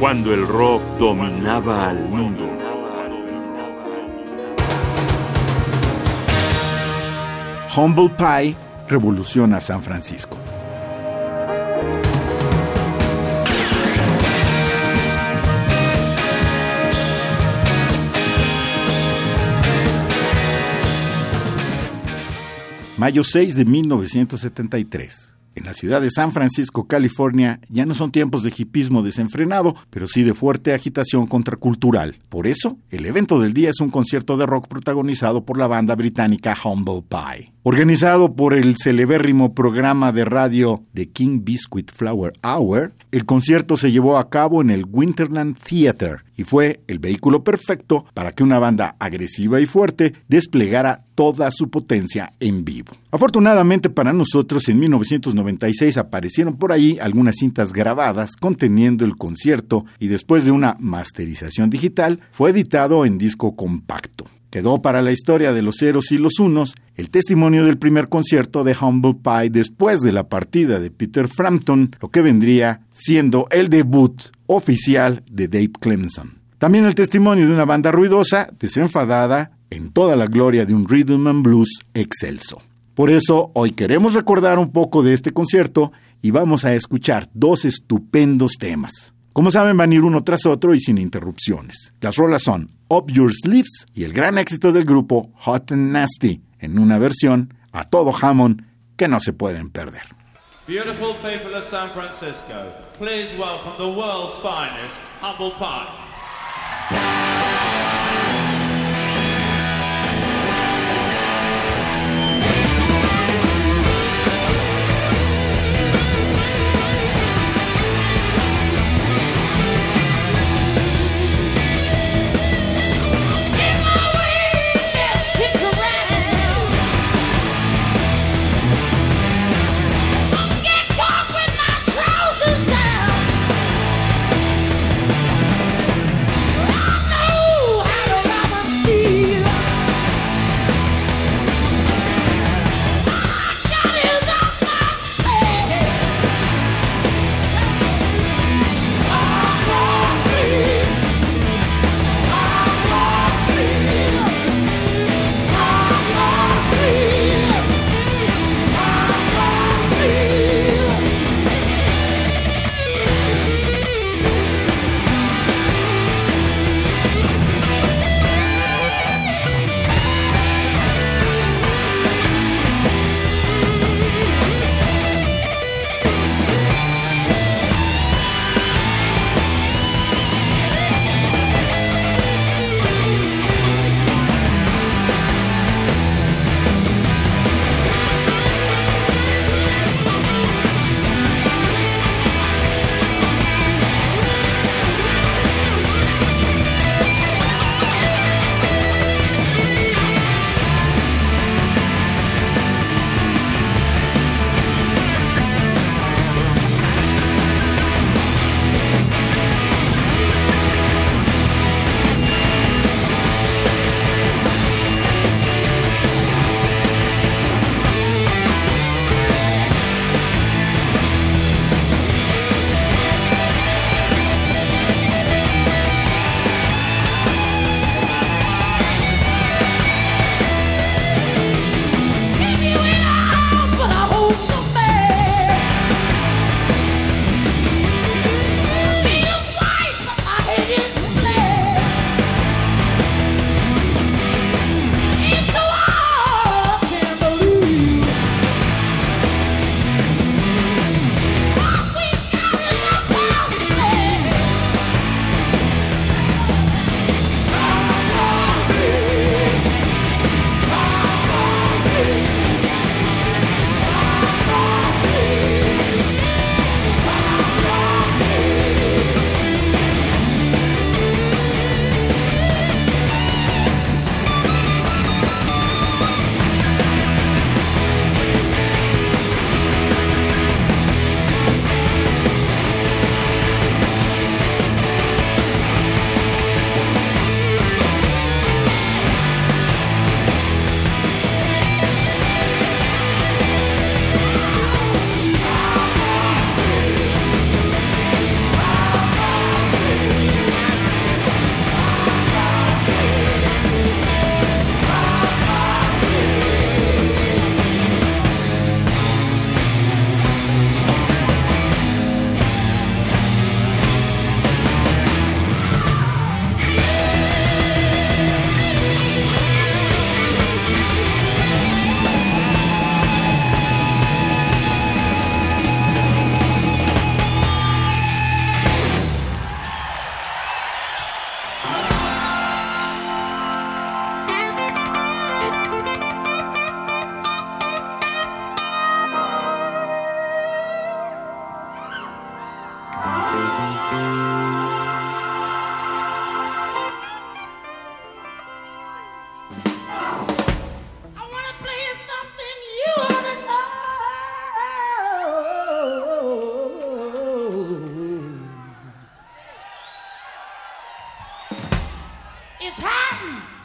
cuando el rock dominaba al mundo. Humble Pie revoluciona San Francisco. Mayo 6 de 1973. En la ciudad de San Francisco, California, ya no son tiempos de hipismo desenfrenado, pero sí de fuerte agitación contracultural. Por eso, el evento del día es un concierto de rock protagonizado por la banda británica Humble Pie. Organizado por el celebérrimo programa de radio The King Biscuit Flower Hour, el concierto se llevó a cabo en el Winterland Theater y fue el vehículo perfecto para que una banda agresiva y fuerte desplegara toda su potencia en vivo. Afortunadamente para nosotros, en 1996 aparecieron por ahí algunas cintas grabadas conteniendo el concierto y después de una masterización digital fue editado en disco compacto. Quedó para la historia de los ceros y los unos el testimonio del primer concierto de Humble Pie después de la partida de Peter Frampton, lo que vendría siendo el debut oficial de Dave Clemson. También el testimonio de una banda ruidosa, desenfadada, en toda la gloria de un rhythm and blues excelso. Por eso hoy queremos recordar un poco de este concierto y vamos a escuchar dos estupendos temas. Como saben, van a ir uno tras otro y sin interrupciones. Las rolas son Up Your Sleeves y el gran éxito del grupo Hot and Nasty, en una versión a todo Hammond que no se pueden perder. Beautiful people of San Francisco, please welcome the world's finest, Humble Pie. Bye. is hiding.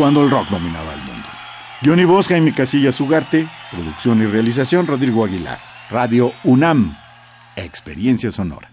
Cuando el rock dominaba el mundo. Johnny Bosca y mi casilla Ugarte, producción y realización Rodrigo Aguilar. Radio UNAM, experiencia sonora.